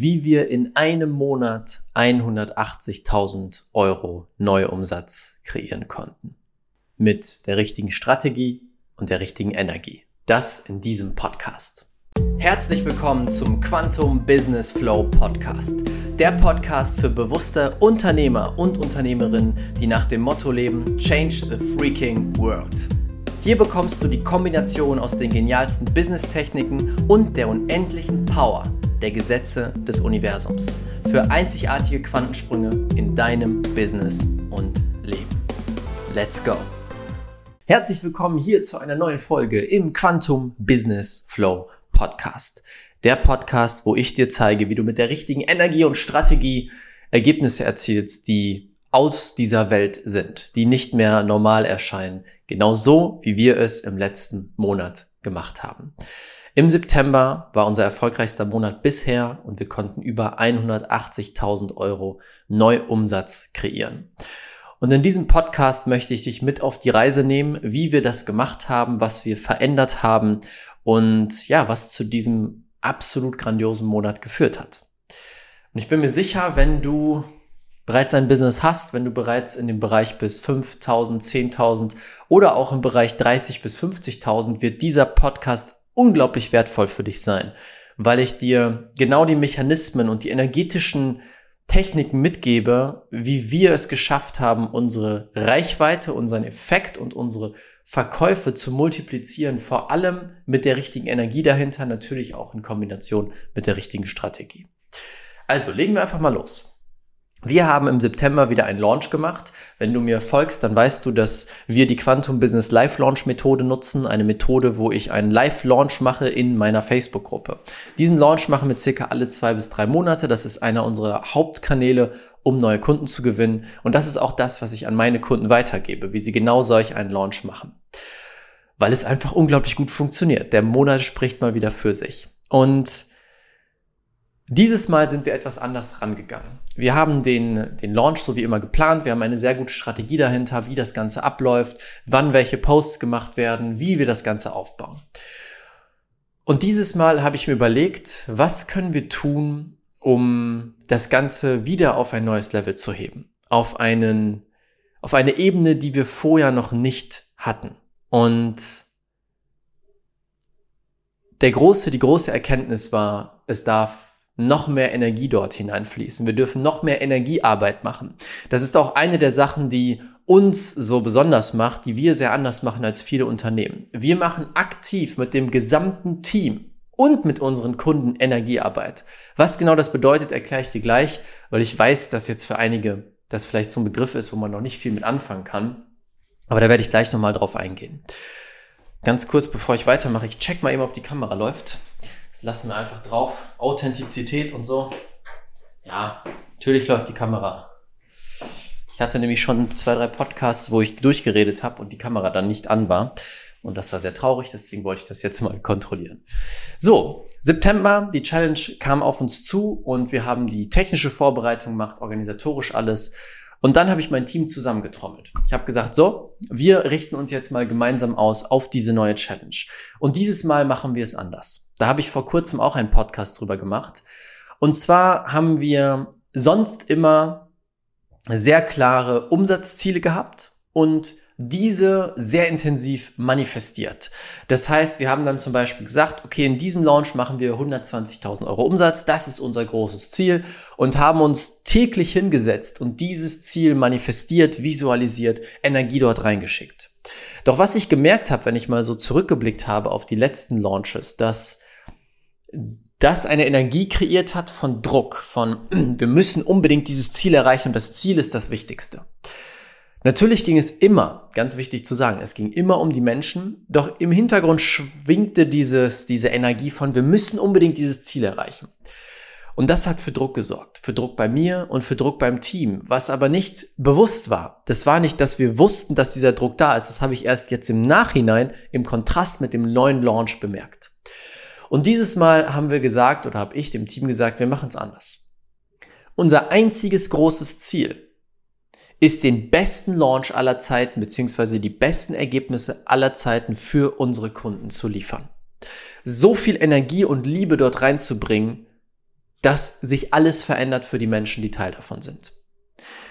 wie wir in einem Monat 180.000 Euro Neuumsatz kreieren konnten. Mit der richtigen Strategie und der richtigen Energie. Das in diesem Podcast. Herzlich willkommen zum Quantum Business Flow Podcast. Der Podcast für bewusste Unternehmer und Unternehmerinnen, die nach dem Motto leben, Change the Freaking World. Hier bekommst du die Kombination aus den genialsten Business-Techniken und der unendlichen Power der Gesetze des Universums für einzigartige Quantensprünge in deinem Business und Leben. Let's go! Herzlich willkommen hier zu einer neuen Folge im Quantum Business Flow Podcast. Der Podcast, wo ich dir zeige, wie du mit der richtigen Energie und Strategie Ergebnisse erzielst, die aus dieser Welt sind, die nicht mehr normal erscheinen, genau so, wie wir es im letzten Monat gemacht haben. Im September war unser erfolgreichster Monat bisher und wir konnten über 180.000 Euro Neuumsatz kreieren. Und in diesem Podcast möchte ich dich mit auf die Reise nehmen, wie wir das gemacht haben, was wir verändert haben und ja, was zu diesem absolut grandiosen Monat geführt hat. Und ich bin mir sicher, wenn du bereits ein Business hast, wenn du bereits in dem Bereich bis 5.000, 10.000 oder auch im Bereich 30 bis 50.000, wird dieser Podcast unglaublich wertvoll für dich sein, weil ich dir genau die Mechanismen und die energetischen Techniken mitgebe, wie wir es geschafft haben, unsere Reichweite, unseren Effekt und unsere Verkäufe zu multiplizieren, vor allem mit der richtigen Energie dahinter, natürlich auch in Kombination mit der richtigen Strategie. Also legen wir einfach mal los. Wir haben im September wieder einen Launch gemacht. Wenn du mir folgst, dann weißt du, dass wir die Quantum Business Live Launch Methode nutzen. Eine Methode, wo ich einen Live Launch mache in meiner Facebook-Gruppe. Diesen Launch machen wir circa alle zwei bis drei Monate. Das ist einer unserer Hauptkanäle, um neue Kunden zu gewinnen. Und das ist auch das, was ich an meine Kunden weitergebe, wie sie genau solch einen Launch machen. Weil es einfach unglaublich gut funktioniert. Der Monat spricht mal wieder für sich. Und dieses Mal sind wir etwas anders rangegangen. Wir haben den, den Launch so wie immer geplant. Wir haben eine sehr gute Strategie dahinter, wie das Ganze abläuft, wann welche Posts gemacht werden, wie wir das Ganze aufbauen. Und dieses Mal habe ich mir überlegt, was können wir tun, um das Ganze wieder auf ein neues Level zu heben. Auf einen, auf eine Ebene, die wir vorher noch nicht hatten. Und der große, die große Erkenntnis war, es darf noch mehr Energie dort hineinfließen. Wir dürfen noch mehr Energiearbeit machen. Das ist auch eine der Sachen, die uns so besonders macht, die wir sehr anders machen als viele Unternehmen. Wir machen aktiv mit dem gesamten Team und mit unseren Kunden Energiearbeit. Was genau das bedeutet, erkläre ich dir gleich, weil ich weiß, dass jetzt für einige das vielleicht so ein Begriff ist, wo man noch nicht viel mit anfangen kann. Aber da werde ich gleich nochmal drauf eingehen. Ganz kurz, bevor ich weitermache, ich check mal eben, ob die Kamera läuft. Das lassen wir einfach drauf. Authentizität und so. Ja, natürlich läuft die Kamera. Ich hatte nämlich schon zwei, drei Podcasts, wo ich durchgeredet habe und die Kamera dann nicht an war. Und das war sehr traurig, deswegen wollte ich das jetzt mal kontrollieren. So, September, die Challenge kam auf uns zu und wir haben die technische Vorbereitung gemacht, organisatorisch alles. Und dann habe ich mein Team zusammengetrommelt. Ich habe gesagt, so, wir richten uns jetzt mal gemeinsam aus auf diese neue Challenge. Und dieses Mal machen wir es anders. Da habe ich vor kurzem auch einen Podcast drüber gemacht. Und zwar haben wir sonst immer sehr klare Umsatzziele gehabt und diese sehr intensiv manifestiert. Das heißt, wir haben dann zum Beispiel gesagt, okay, in diesem Launch machen wir 120.000 Euro Umsatz, das ist unser großes Ziel und haben uns täglich hingesetzt und dieses Ziel manifestiert, visualisiert, Energie dort reingeschickt. Doch was ich gemerkt habe, wenn ich mal so zurückgeblickt habe auf die letzten Launches, dass das eine Energie kreiert hat von Druck, von wir müssen unbedingt dieses Ziel erreichen und das Ziel ist das Wichtigste. Natürlich ging es immer, ganz wichtig zu sagen, es ging immer um die Menschen, doch im Hintergrund schwingte dieses, diese Energie von, wir müssen unbedingt dieses Ziel erreichen. Und das hat für Druck gesorgt, für Druck bei mir und für Druck beim Team, was aber nicht bewusst war. Das war nicht, dass wir wussten, dass dieser Druck da ist. Das habe ich erst jetzt im Nachhinein im Kontrast mit dem neuen Launch bemerkt. Und dieses Mal haben wir gesagt oder habe ich dem Team gesagt, wir machen es anders. Unser einziges großes Ziel ist den besten Launch aller Zeiten beziehungsweise die besten Ergebnisse aller Zeiten für unsere Kunden zu liefern. So viel Energie und Liebe dort reinzubringen, dass sich alles verändert für die Menschen, die Teil davon sind.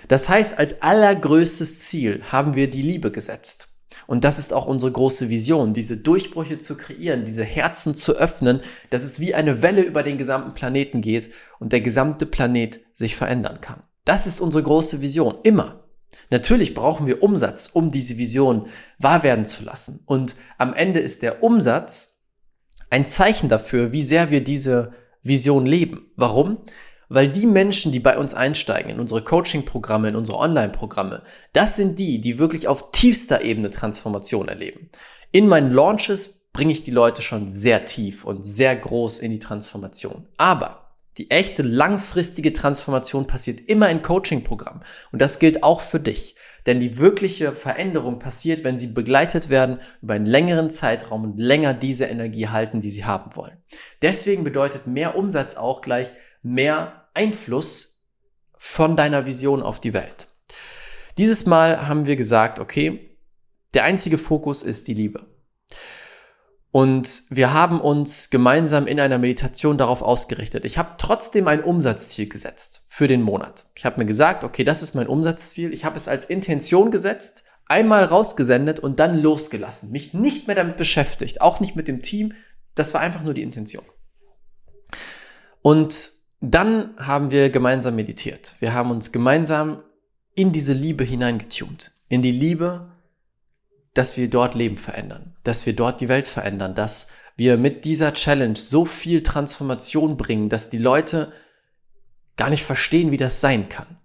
Das heißt, als allergrößtes Ziel haben wir die Liebe gesetzt. Und das ist auch unsere große Vision, diese Durchbrüche zu kreieren, diese Herzen zu öffnen, dass es wie eine Welle über den gesamten Planeten geht und der gesamte Planet sich verändern kann. Das ist unsere große Vision, immer. Natürlich brauchen wir Umsatz, um diese Vision wahr werden zu lassen. Und am Ende ist der Umsatz ein Zeichen dafür, wie sehr wir diese Vision leben. Warum? Weil die Menschen, die bei uns einsteigen, in unsere Coaching-Programme, in unsere Online-Programme, das sind die, die wirklich auf tiefster Ebene Transformation erleben. In meinen Launches bringe ich die Leute schon sehr tief und sehr groß in die Transformation. Aber die echte langfristige Transformation passiert immer in Coaching-Programmen. Und das gilt auch für dich. Denn die wirkliche Veränderung passiert, wenn sie begleitet werden über einen längeren Zeitraum und länger diese Energie halten, die sie haben wollen. Deswegen bedeutet mehr Umsatz auch gleich mehr Einfluss von deiner Vision auf die Welt. Dieses Mal haben wir gesagt, okay, der einzige Fokus ist die Liebe. Und wir haben uns gemeinsam in einer Meditation darauf ausgerichtet. Ich habe trotzdem ein Umsatzziel gesetzt für den Monat. Ich habe mir gesagt, okay, das ist mein Umsatzziel. Ich habe es als Intention gesetzt, einmal rausgesendet und dann losgelassen. Mich nicht mehr damit beschäftigt, auch nicht mit dem Team. Das war einfach nur die Intention. Und dann haben wir gemeinsam meditiert. Wir haben uns gemeinsam in diese Liebe hineingetunt. In die Liebe, dass wir dort Leben verändern, dass wir dort die Welt verändern, dass wir mit dieser Challenge so viel Transformation bringen, dass die Leute gar nicht verstehen, wie das sein kann.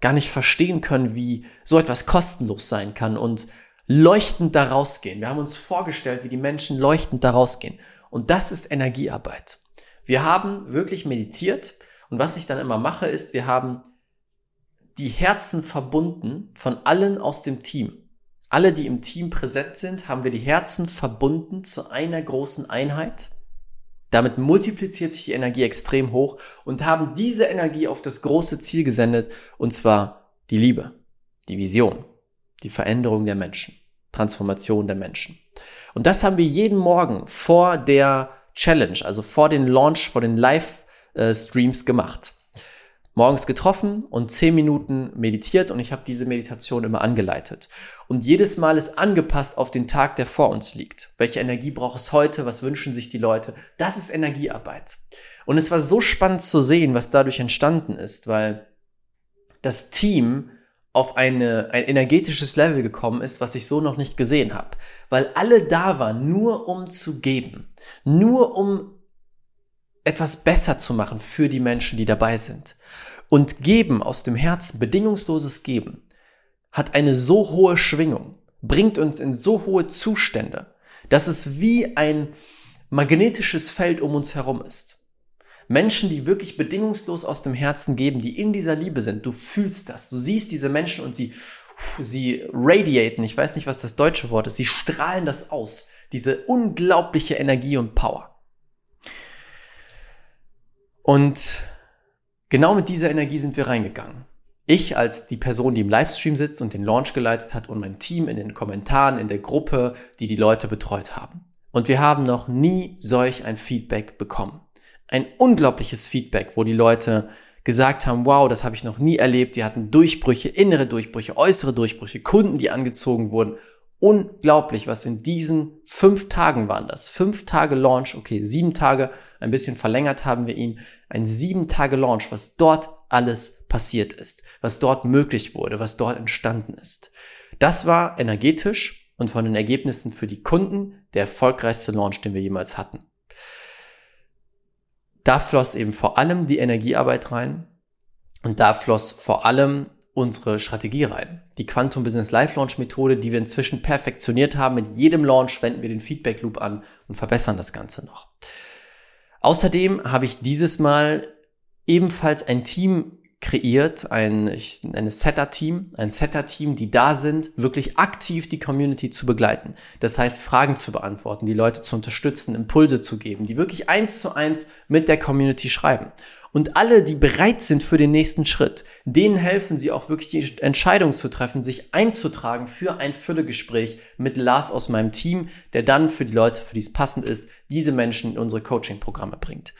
Gar nicht verstehen können, wie so etwas kostenlos sein kann und leuchtend da rausgehen. Wir haben uns vorgestellt, wie die Menschen leuchtend da rausgehen. Und das ist Energiearbeit. Wir haben wirklich meditiert und was ich dann immer mache, ist, wir haben die Herzen verbunden von allen aus dem Team. Alle, die im Team präsent sind, haben wir die Herzen verbunden zu einer großen Einheit. Damit multipliziert sich die Energie extrem hoch und haben diese Energie auf das große Ziel gesendet, und zwar die Liebe, die Vision, die Veränderung der Menschen, Transformation der Menschen. Und das haben wir jeden Morgen vor der Challenge, also vor den Launch, vor den Live-Streams gemacht. Morgens getroffen und zehn Minuten meditiert und ich habe diese Meditation immer angeleitet. Und jedes Mal ist angepasst auf den Tag, der vor uns liegt. Welche Energie braucht es heute? Was wünschen sich die Leute? Das ist Energiearbeit. Und es war so spannend zu sehen, was dadurch entstanden ist, weil das Team auf eine, ein energetisches Level gekommen ist, was ich so noch nicht gesehen habe. Weil alle da waren, nur um zu geben. Nur um etwas besser zu machen für die Menschen, die dabei sind. Und geben aus dem Herzen, bedingungsloses Geben, hat eine so hohe Schwingung, bringt uns in so hohe Zustände, dass es wie ein magnetisches Feld um uns herum ist. Menschen, die wirklich bedingungslos aus dem Herzen geben, die in dieser Liebe sind. Du fühlst das. Du siehst diese Menschen und sie, sie radiaten. Ich weiß nicht, was das deutsche Wort ist. Sie strahlen das aus. Diese unglaubliche Energie und Power. Und genau mit dieser Energie sind wir reingegangen. Ich als die Person, die im Livestream sitzt und den Launch geleitet hat und mein Team in den Kommentaren, in der Gruppe, die die Leute betreut haben. Und wir haben noch nie solch ein Feedback bekommen ein unglaubliches Feedback, wo die Leute gesagt haben, wow, das habe ich noch nie erlebt. Die hatten Durchbrüche, innere Durchbrüche, äußere Durchbrüche, Kunden, die angezogen wurden. Unglaublich, was in diesen fünf Tagen waren das. Fünf Tage Launch, okay, sieben Tage, ein bisschen verlängert haben wir ihn. Ein sieben Tage Launch, was dort alles passiert ist, was dort möglich wurde, was dort entstanden ist. Das war energetisch und von den Ergebnissen für die Kunden der erfolgreichste Launch, den wir jemals hatten. Da floss eben vor allem die Energiearbeit rein und da floss vor allem unsere Strategie rein. Die Quantum Business Live Launch Methode, die wir inzwischen perfektioniert haben. Mit jedem Launch wenden wir den Feedback Loop an und verbessern das Ganze noch. Außerdem habe ich dieses Mal ebenfalls ein Team kreiert, ein, ich nenne Setter-Team, ein Setter-Team, die da sind, wirklich aktiv die Community zu begleiten. Das heißt, Fragen zu beantworten, die Leute zu unterstützen, Impulse zu geben, die wirklich eins zu eins mit der Community schreiben. Und alle, die bereit sind für den nächsten Schritt, denen helfen sie auch wirklich die Entscheidung zu treffen, sich einzutragen für ein Füllegespräch mit Lars aus meinem Team, der dann für die Leute, für die es passend ist, diese Menschen in unsere Coaching-Programme bringt.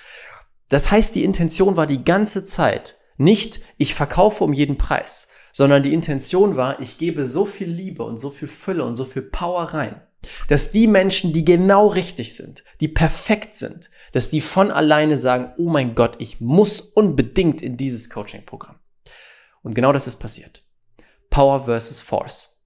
Das heißt, die Intention war die ganze Zeit nicht, ich verkaufe um jeden Preis, sondern die Intention war, ich gebe so viel Liebe und so viel Fülle und so viel Power rein, dass die Menschen, die genau richtig sind, die perfekt sind, dass die von alleine sagen, oh mein Gott, ich muss unbedingt in dieses Coaching-Programm. Und genau das ist passiert. Power versus Force.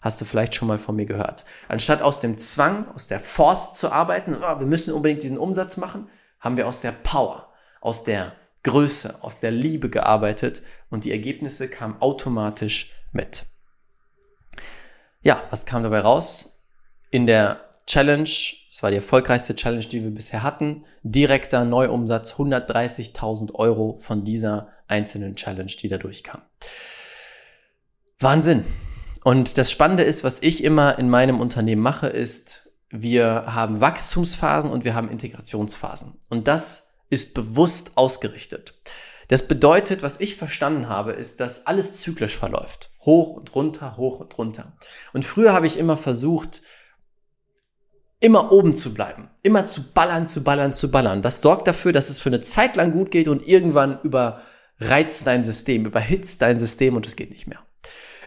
Hast du vielleicht schon mal von mir gehört. Anstatt aus dem Zwang, aus der Force zu arbeiten, oh, wir müssen unbedingt diesen Umsatz machen, haben wir aus der Power, aus der Größe, aus der Liebe gearbeitet und die Ergebnisse kamen automatisch mit. Ja, was kam dabei raus? In der Challenge, das war die erfolgreichste Challenge, die wir bisher hatten, direkter Neuumsatz 130.000 Euro von dieser einzelnen Challenge, die da durchkam. Wahnsinn. Und das Spannende ist, was ich immer in meinem Unternehmen mache, ist, wir haben Wachstumsphasen und wir haben Integrationsphasen. Und das ist bewusst ausgerichtet. Das bedeutet, was ich verstanden habe, ist, dass alles zyklisch verläuft. Hoch und runter, hoch und runter. Und früher habe ich immer versucht, immer oben zu bleiben. Immer zu ballern, zu ballern, zu ballern. Das sorgt dafür, dass es für eine Zeit lang gut geht und irgendwann überreizt dein System, überhitzt dein System und es geht nicht mehr.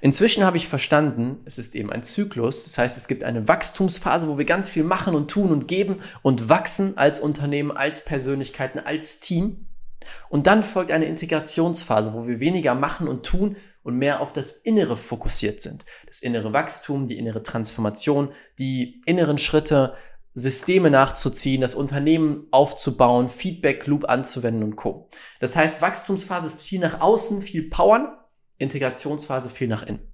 Inzwischen habe ich verstanden, es ist eben ein Zyklus. Das heißt, es gibt eine Wachstumsphase, wo wir ganz viel machen und tun und geben und wachsen als Unternehmen, als Persönlichkeiten, als Team. Und dann folgt eine Integrationsphase, wo wir weniger machen und tun und mehr auf das Innere fokussiert sind. Das innere Wachstum, die innere Transformation, die inneren Schritte, Systeme nachzuziehen, das Unternehmen aufzubauen, Feedback Loop anzuwenden und Co. Das heißt, Wachstumsphase ist viel nach außen, viel powern Integrationsphase viel nach innen.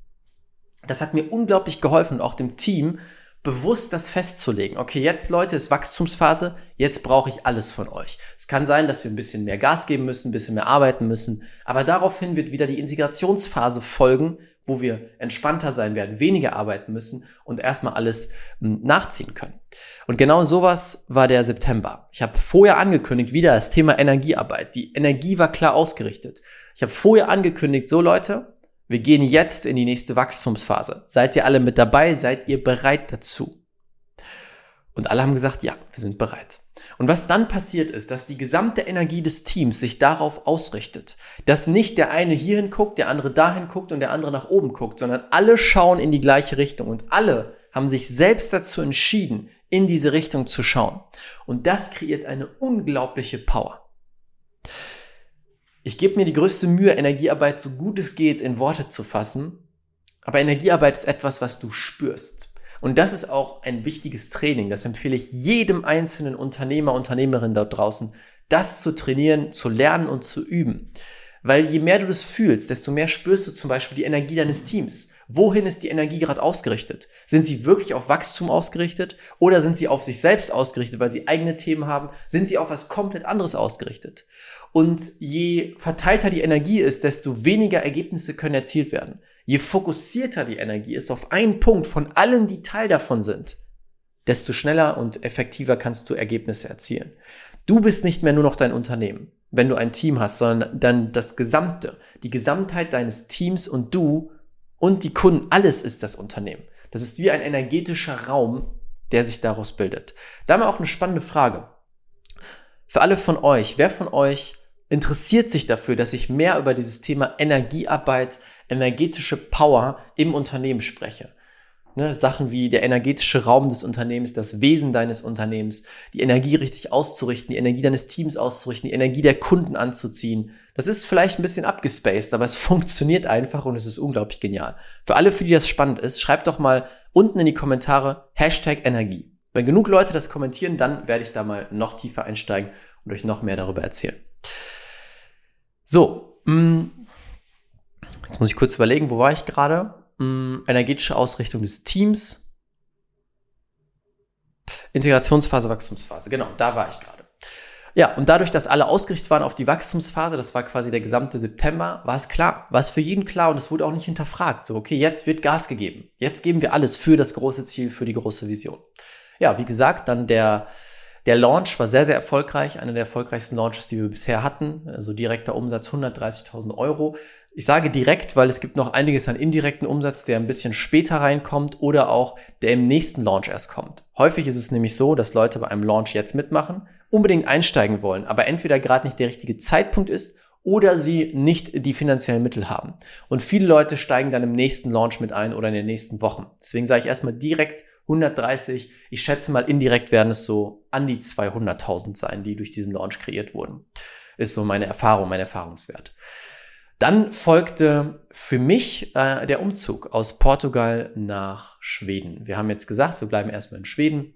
Das hat mir unglaublich geholfen, auch dem Team bewusst das festzulegen. Okay, jetzt Leute, ist Wachstumsphase, jetzt brauche ich alles von euch. Es kann sein, dass wir ein bisschen mehr Gas geben müssen, ein bisschen mehr arbeiten müssen, aber daraufhin wird wieder die Integrationsphase folgen, wo wir entspannter sein werden, weniger arbeiten müssen und erstmal alles hm, nachziehen können. Und genau sowas war der September. Ich habe vorher angekündigt, wieder das Thema Energiearbeit. Die Energie war klar ausgerichtet. Ich habe vorher angekündigt, so Leute, wir gehen jetzt in die nächste Wachstumsphase. Seid ihr alle mit dabei? Seid ihr bereit dazu? Und alle haben gesagt, ja, wir sind bereit. Und was dann passiert ist, dass die gesamte Energie des Teams sich darauf ausrichtet, dass nicht der eine hierhin guckt, der andere dahin guckt und der andere nach oben guckt, sondern alle schauen in die gleiche Richtung und alle haben sich selbst dazu entschieden, in diese Richtung zu schauen. Und das kreiert eine unglaubliche Power. Ich gebe mir die größte Mühe, Energiearbeit so gut es geht in Worte zu fassen. Aber Energiearbeit ist etwas, was du spürst. Und das ist auch ein wichtiges Training. Das empfehle ich jedem einzelnen Unternehmer, Unternehmerin dort draußen, das zu trainieren, zu lernen und zu üben. Weil je mehr du das fühlst, desto mehr spürst du zum Beispiel die Energie deines Teams. Wohin ist die Energie gerade ausgerichtet? Sind sie wirklich auf Wachstum ausgerichtet oder sind sie auf sich selbst ausgerichtet, weil sie eigene Themen haben? Sind sie auf was komplett anderes ausgerichtet? Und je verteilter die Energie ist, desto weniger Ergebnisse können erzielt werden. Je fokussierter die Energie ist auf einen Punkt von allen, die Teil davon sind, desto schneller und effektiver kannst du Ergebnisse erzielen. Du bist nicht mehr nur noch dein Unternehmen, wenn du ein Team hast, sondern dann das Gesamte, die Gesamtheit deines Teams und du und die Kunden, alles ist das Unternehmen. Das ist wie ein energetischer Raum, der sich daraus bildet. Da haben wir auch eine spannende Frage. Für alle von euch, wer von euch interessiert sich dafür, dass ich mehr über dieses Thema Energiearbeit, energetische Power im Unternehmen spreche? Ne, Sachen wie der energetische Raum des Unternehmens, das Wesen deines Unternehmens, die Energie richtig auszurichten, die Energie deines Teams auszurichten, die Energie der Kunden anzuziehen. Das ist vielleicht ein bisschen abgespaced, aber es funktioniert einfach und es ist unglaublich genial. Für alle, für die das spannend ist, schreibt doch mal unten in die Kommentare Hashtag Energie. Wenn genug Leute das kommentieren, dann werde ich da mal noch tiefer einsteigen und euch noch mehr darüber erzählen. So, mm, jetzt muss ich kurz überlegen, wo war ich gerade? Mm, energetische Ausrichtung des Teams. Integrationsphase, Wachstumsphase. Genau, da war ich gerade. Ja, und dadurch, dass alle ausgerichtet waren auf die Wachstumsphase, das war quasi der gesamte September, war es klar, war es für jeden klar und es wurde auch nicht hinterfragt. So, okay, jetzt wird Gas gegeben. Jetzt geben wir alles für das große Ziel, für die große Vision ja, wie gesagt, dann der, der Launch war sehr, sehr erfolgreich. Einer der erfolgreichsten Launches, die wir bisher hatten. Also direkter Umsatz 130.000 Euro. Ich sage direkt, weil es gibt noch einiges an indirekten Umsatz, der ein bisschen später reinkommt oder auch der im nächsten Launch erst kommt. Häufig ist es nämlich so, dass Leute bei einem Launch jetzt mitmachen unbedingt einsteigen wollen, aber entweder gerade nicht der richtige Zeitpunkt ist oder sie nicht die finanziellen Mittel haben. Und viele Leute steigen dann im nächsten Launch mit ein oder in den nächsten Wochen. Deswegen sage ich erstmal direkt 130. Ich schätze mal indirekt werden es so an die 200.000 sein, die durch diesen Launch kreiert wurden. Ist so meine Erfahrung, mein Erfahrungswert. Dann folgte für mich äh, der Umzug aus Portugal nach Schweden. Wir haben jetzt gesagt, wir bleiben erstmal in Schweden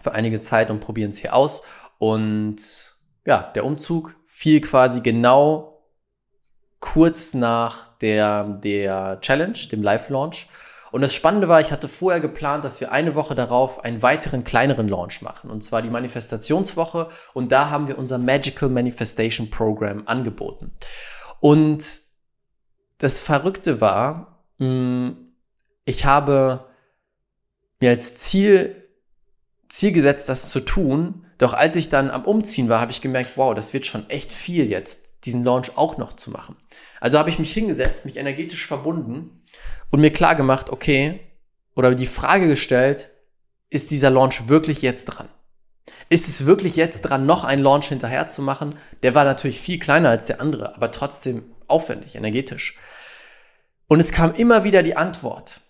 für einige Zeit und probieren es hier aus. Und ja, der Umzug fiel quasi genau kurz nach der, der Challenge, dem Live-Launch. Und das Spannende war, ich hatte vorher geplant, dass wir eine Woche darauf einen weiteren kleineren Launch machen. Und zwar die Manifestationswoche. Und da haben wir unser Magical Manifestation Program angeboten. Und das Verrückte war, hm, ich habe mir als Ziel, Ziel gesetzt, das zu tun. Doch als ich dann am Umziehen war, habe ich gemerkt, wow, das wird schon echt viel jetzt, diesen Launch auch noch zu machen. Also habe ich mich hingesetzt, mich energetisch verbunden und mir klar gemacht, okay, oder die Frage gestellt, ist dieser Launch wirklich jetzt dran? Ist es wirklich jetzt dran, noch einen Launch hinterher zu machen? Der war natürlich viel kleiner als der andere, aber trotzdem aufwendig, energetisch. Und es kam immer wieder die Antwort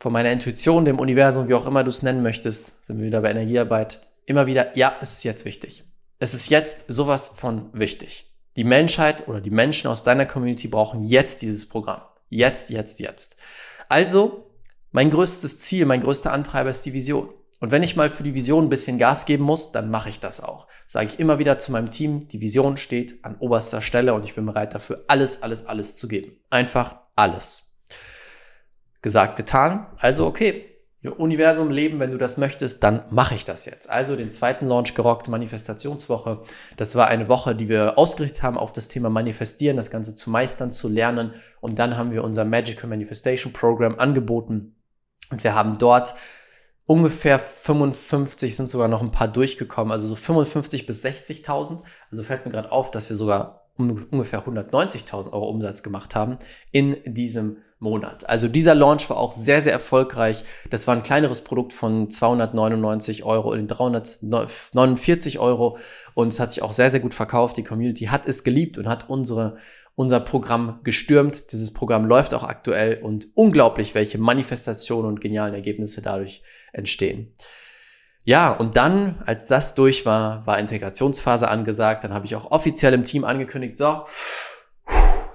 von meiner Intuition, dem Universum, wie auch immer du es nennen möchtest, sind wir wieder bei Energiearbeit, immer wieder, ja, es ist jetzt wichtig. Es ist jetzt sowas von wichtig. Die Menschheit oder die Menschen aus deiner Community brauchen jetzt dieses Programm. Jetzt, jetzt, jetzt. Also, mein größtes Ziel, mein größter Antreiber ist die Vision. Und wenn ich mal für die Vision ein bisschen Gas geben muss, dann mache ich das auch. Sage ich immer wieder zu meinem Team, die Vision steht an oberster Stelle und ich bin bereit dafür alles, alles, alles zu geben. Einfach alles. Gesagt, getan. Also okay, Universum leben, wenn du das möchtest, dann mache ich das jetzt. Also den zweiten Launch gerockt, Manifestationswoche. Das war eine Woche, die wir ausgerichtet haben auf das Thema Manifestieren, das Ganze zu meistern, zu lernen. Und dann haben wir unser Magical Manifestation Program angeboten. Und wir haben dort ungefähr 55 sind sogar noch ein paar durchgekommen, also so 55 bis 60.000. Also fällt mir gerade auf, dass wir sogar ungefähr 190.000 Euro Umsatz gemacht haben in diesem Monat. Also dieser Launch war auch sehr, sehr erfolgreich. Das war ein kleineres Produkt von 299 Euro in 349 Euro und es hat sich auch sehr, sehr gut verkauft. Die Community hat es geliebt und hat unsere unser Programm gestürmt. Dieses Programm läuft auch aktuell und unglaublich, welche Manifestationen und genialen Ergebnisse dadurch entstehen. Ja, und dann, als das durch war, war Integrationsphase angesagt. Dann habe ich auch offiziell im Team angekündigt, so,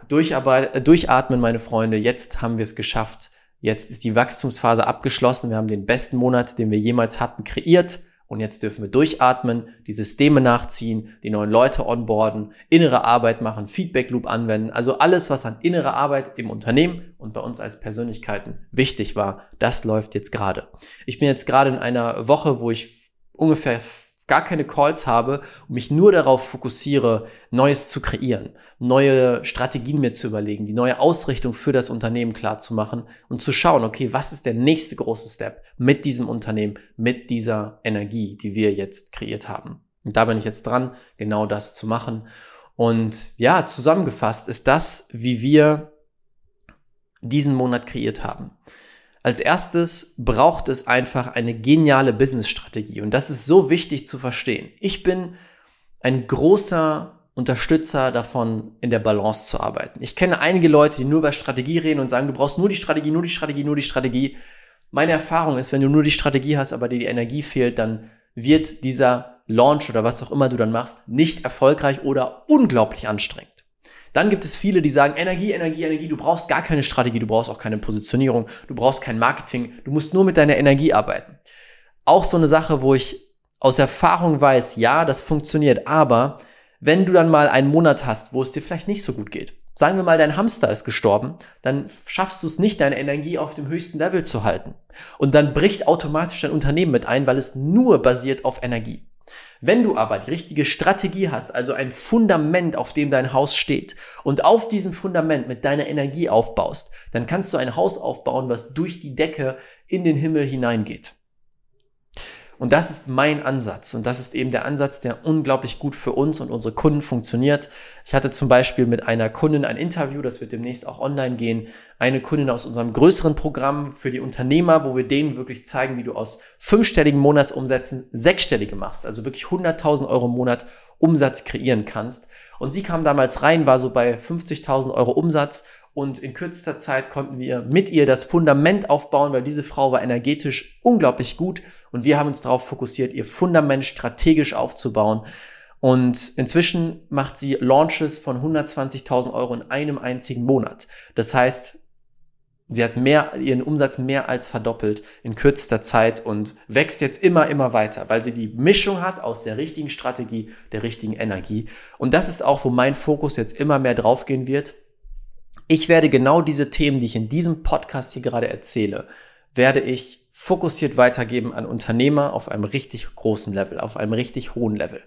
durchatmen, meine Freunde. Jetzt haben wir es geschafft. Jetzt ist die Wachstumsphase abgeschlossen. Wir haben den besten Monat, den wir jemals hatten, kreiert. Und jetzt dürfen wir durchatmen, die Systeme nachziehen, die neuen Leute onboarden, innere Arbeit machen, Feedback Loop anwenden. Also alles, was an innere Arbeit im Unternehmen und bei uns als Persönlichkeiten wichtig war, das läuft jetzt gerade. Ich bin jetzt gerade in einer Woche, wo ich ungefähr gar keine Calls habe und mich nur darauf fokussiere, Neues zu kreieren, neue Strategien mir zu überlegen, die neue Ausrichtung für das Unternehmen klar zu machen und zu schauen, okay, was ist der nächste große Step mit diesem Unternehmen, mit dieser Energie, die wir jetzt kreiert haben. Und da bin ich jetzt dran, genau das zu machen. Und ja, zusammengefasst ist das, wie wir diesen Monat kreiert haben. Als erstes braucht es einfach eine geniale Business-Strategie und das ist so wichtig zu verstehen. Ich bin ein großer Unterstützer davon, in der Balance zu arbeiten. Ich kenne einige Leute, die nur über Strategie reden und sagen, du brauchst nur die Strategie, nur die Strategie, nur die Strategie. Meine Erfahrung ist, wenn du nur die Strategie hast, aber dir die Energie fehlt, dann wird dieser Launch oder was auch immer du dann machst, nicht erfolgreich oder unglaublich anstrengend. Dann gibt es viele, die sagen, Energie, Energie, Energie, du brauchst gar keine Strategie, du brauchst auch keine Positionierung, du brauchst kein Marketing, du musst nur mit deiner Energie arbeiten. Auch so eine Sache, wo ich aus Erfahrung weiß, ja, das funktioniert, aber wenn du dann mal einen Monat hast, wo es dir vielleicht nicht so gut geht, sagen wir mal, dein Hamster ist gestorben, dann schaffst du es nicht, deine Energie auf dem höchsten Level zu halten. Und dann bricht automatisch dein Unternehmen mit ein, weil es nur basiert auf Energie. Wenn du aber die richtige Strategie hast, also ein Fundament, auf dem dein Haus steht und auf diesem Fundament mit deiner Energie aufbaust, dann kannst du ein Haus aufbauen, was durch die Decke in den Himmel hineingeht. Und das ist mein Ansatz. Und das ist eben der Ansatz, der unglaublich gut für uns und unsere Kunden funktioniert. Ich hatte zum Beispiel mit einer Kundin ein Interview, das wird demnächst auch online gehen. Eine Kundin aus unserem größeren Programm für die Unternehmer, wo wir denen wirklich zeigen, wie du aus fünfstelligen Monatsumsätzen sechsstellige machst. Also wirklich 100.000 Euro im Monat Umsatz kreieren kannst. Und sie kam damals rein, war so bei 50.000 Euro Umsatz und in kürzester Zeit konnten wir mit ihr das Fundament aufbauen, weil diese Frau war energetisch unglaublich gut und wir haben uns darauf fokussiert, ihr Fundament strategisch aufzubauen. Und inzwischen macht sie Launches von 120.000 Euro in einem einzigen Monat. Das heißt, sie hat mehr, ihren Umsatz mehr als verdoppelt in kürzester Zeit und wächst jetzt immer, immer weiter, weil sie die Mischung hat aus der richtigen Strategie, der richtigen Energie. Und das ist auch, wo mein Fokus jetzt immer mehr draufgehen wird ich werde genau diese Themen, die ich in diesem Podcast hier gerade erzähle, werde ich fokussiert weitergeben an Unternehmer auf einem richtig großen Level, auf einem richtig hohen Level.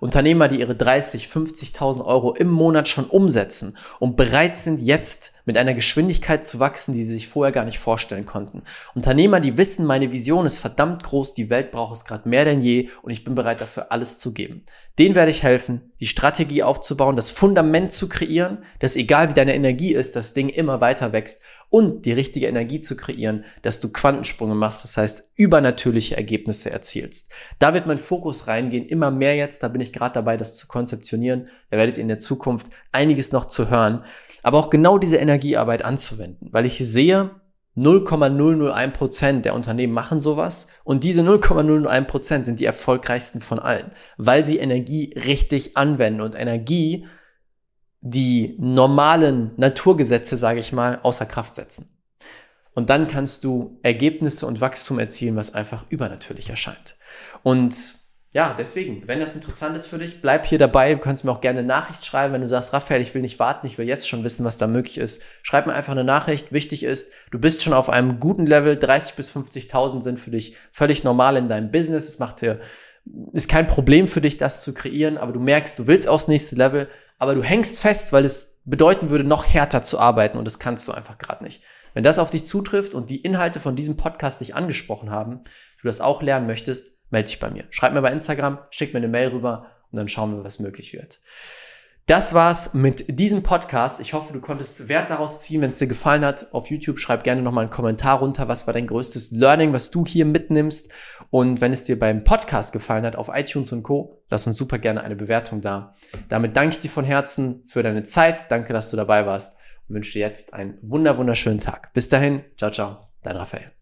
Unternehmer, die ihre 30, 50.000 Euro im Monat schon umsetzen und bereit sind, jetzt mit einer Geschwindigkeit zu wachsen, die sie sich vorher gar nicht vorstellen konnten. Unternehmer, die wissen, meine Vision ist verdammt groß, die Welt braucht es gerade mehr denn je und ich bin bereit dafür alles zu geben. Den werde ich helfen, die Strategie aufzubauen, das Fundament zu kreieren, dass egal wie deine Energie ist, das Ding immer weiter wächst und die richtige Energie zu kreieren, dass du Quantensprünge machst, das heißt übernatürliche Ergebnisse erzielst. Da wird mein Fokus reingehen, immer mehr jetzt, da bin ich gerade dabei, das zu konzeptionieren. Da werdet ihr in der Zukunft einiges noch zu hören, aber auch genau diese Energiearbeit anzuwenden, weil ich sehe, 0,001% der Unternehmen machen sowas und diese 0,001% sind die erfolgreichsten von allen, weil sie Energie richtig anwenden und Energie die normalen Naturgesetze, sage ich mal, außer Kraft setzen. Und dann kannst du Ergebnisse und Wachstum erzielen, was einfach übernatürlich erscheint. Und ja, deswegen, wenn das interessant ist für dich, bleib hier dabei. Du kannst mir auch gerne eine Nachricht schreiben, wenn du sagst, Raphael, ich will nicht warten, ich will jetzt schon wissen, was da möglich ist. Schreib mir einfach eine Nachricht. Wichtig ist, du bist schon auf einem guten Level. 30 bis 50.000 sind für dich völlig normal in deinem Business. Es macht dir, ist kein Problem für dich, das zu kreieren, aber du merkst, du willst aufs nächste Level, aber du hängst fest, weil es bedeuten würde, noch härter zu arbeiten und das kannst du einfach gerade nicht. Wenn das auf dich zutrifft und die Inhalte von diesem Podcast dich angesprochen haben, du das auch lernen möchtest, melde dich bei mir. Schreib mir bei Instagram, schick mir eine Mail rüber und dann schauen wir, was möglich wird. Das war's mit diesem Podcast. Ich hoffe, du konntest Wert daraus ziehen. Wenn es dir gefallen hat, auf YouTube schreib gerne nochmal einen Kommentar runter. Was war dein größtes Learning, was du hier mitnimmst? Und wenn es dir beim Podcast gefallen hat, auf iTunes und Co., lass uns super gerne eine Bewertung da. Damit danke ich dir von Herzen für deine Zeit. Danke, dass du dabei warst und wünsche dir jetzt einen wunder wunderschönen Tag. Bis dahin, ciao, ciao, dein Raphael.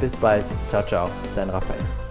Bis bald. Ciao, ciao. Dein Raphael.